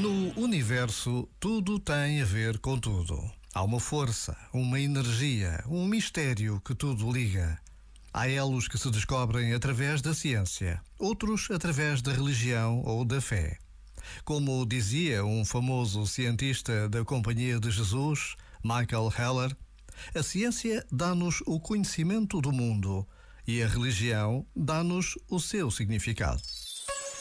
No universo, tudo tem a ver com tudo. Há uma força, uma energia, um mistério que tudo liga. Há elos que se descobrem através da ciência, outros através da religião ou da fé. Como dizia um famoso cientista da Companhia de Jesus, Michael Heller, a ciência dá-nos o conhecimento do mundo e a religião dá-nos o seu significado.